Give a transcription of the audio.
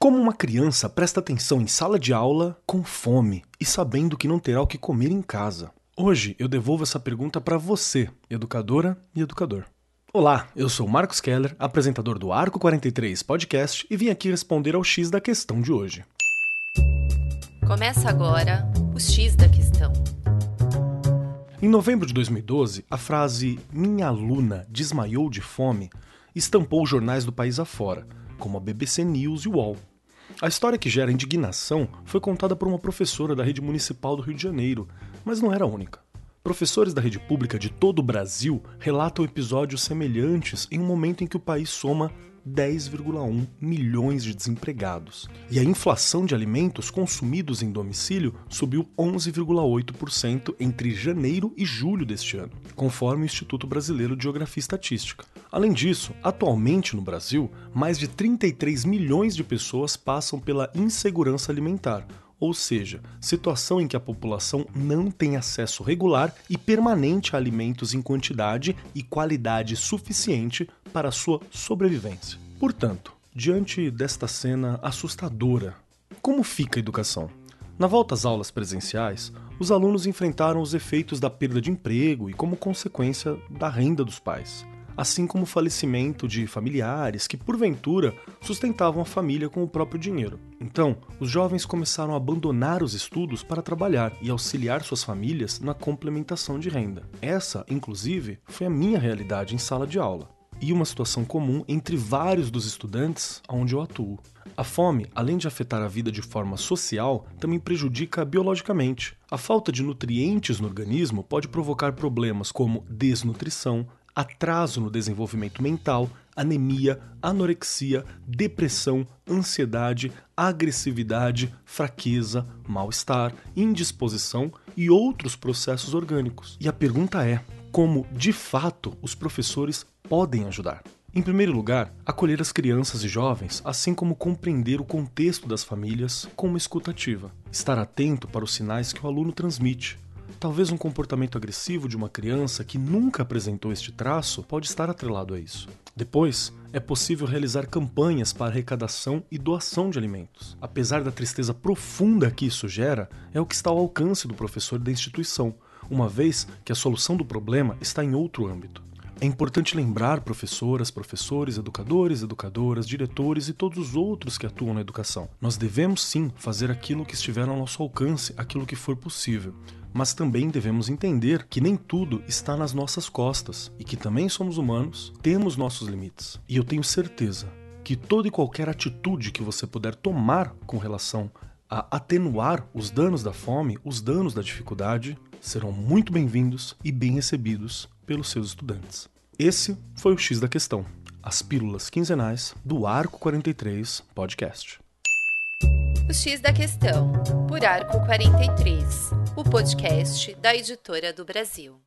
Como uma criança presta atenção em sala de aula com fome e sabendo que não terá o que comer em casa? Hoje eu devolvo essa pergunta para você, educadora e educador. Olá, eu sou Marcos Keller, apresentador do Arco 43 Podcast e vim aqui responder ao X da questão de hoje. Começa agora o X da questão. Em novembro de 2012, a frase Minha aluna desmaiou de fome estampou os jornais do país afora, como a BBC News e o UOL. A história que gera indignação foi contada por uma professora da rede municipal do Rio de Janeiro, mas não era a única. Professores da rede pública de todo o Brasil relatam episódios semelhantes em um momento em que o país soma 10,1 milhões de desempregados. E a inflação de alimentos consumidos em domicílio subiu 11,8% entre janeiro e julho deste ano, conforme o Instituto Brasileiro de Geografia e Estatística. Além disso, atualmente no Brasil, mais de 33 milhões de pessoas passam pela insegurança alimentar, ou seja, situação em que a população não tem acesso regular e permanente a alimentos em quantidade e qualidade suficiente para sua sobrevivência. Portanto, diante desta cena assustadora, como fica a educação? Na volta às aulas presenciais, os alunos enfrentaram os efeitos da perda de emprego e, como consequência, da renda dos pais assim como o falecimento de familiares que, porventura, sustentavam a família com o próprio dinheiro. Então, os jovens começaram a abandonar os estudos para trabalhar e auxiliar suas famílias na complementação de renda. Essa, inclusive, foi a minha realidade em sala de aula e uma situação comum entre vários dos estudantes onde eu atuo. A fome, além de afetar a vida de forma social, também prejudica biologicamente. A falta de nutrientes no organismo pode provocar problemas como desnutrição, atraso no desenvolvimento mental, anemia, anorexia, depressão, ansiedade, agressividade, fraqueza, mal-estar, indisposição e outros processos orgânicos. E a pergunta é: como de fato os professores podem ajudar? Em primeiro lugar, acolher as crianças e jovens, assim como compreender o contexto das famílias com uma escutativa. Estar atento para os sinais que o aluno transmite, Talvez um comportamento agressivo de uma criança que nunca apresentou este traço pode estar atrelado a isso. Depois, é possível realizar campanhas para arrecadação e doação de alimentos. Apesar da tristeza profunda que isso gera, é o que está ao alcance do professor da instituição, uma vez que a solução do problema está em outro âmbito. É importante lembrar professoras, professores, educadores, educadoras, diretores e todos os outros que atuam na educação. Nós devemos sim fazer aquilo que estiver ao nosso alcance, aquilo que for possível. Mas também devemos entender que nem tudo está nas nossas costas e que também somos humanos, temos nossos limites. E eu tenho certeza que toda e qualquer atitude que você puder tomar com relação a atenuar os danos da fome, os danos da dificuldade, serão muito bem-vindos e bem recebidos pelos seus estudantes. Esse foi o X da Questão, as pílulas quinzenais do Arco 43 Podcast. O X da Questão, por Arco 43, o podcast da editora do Brasil.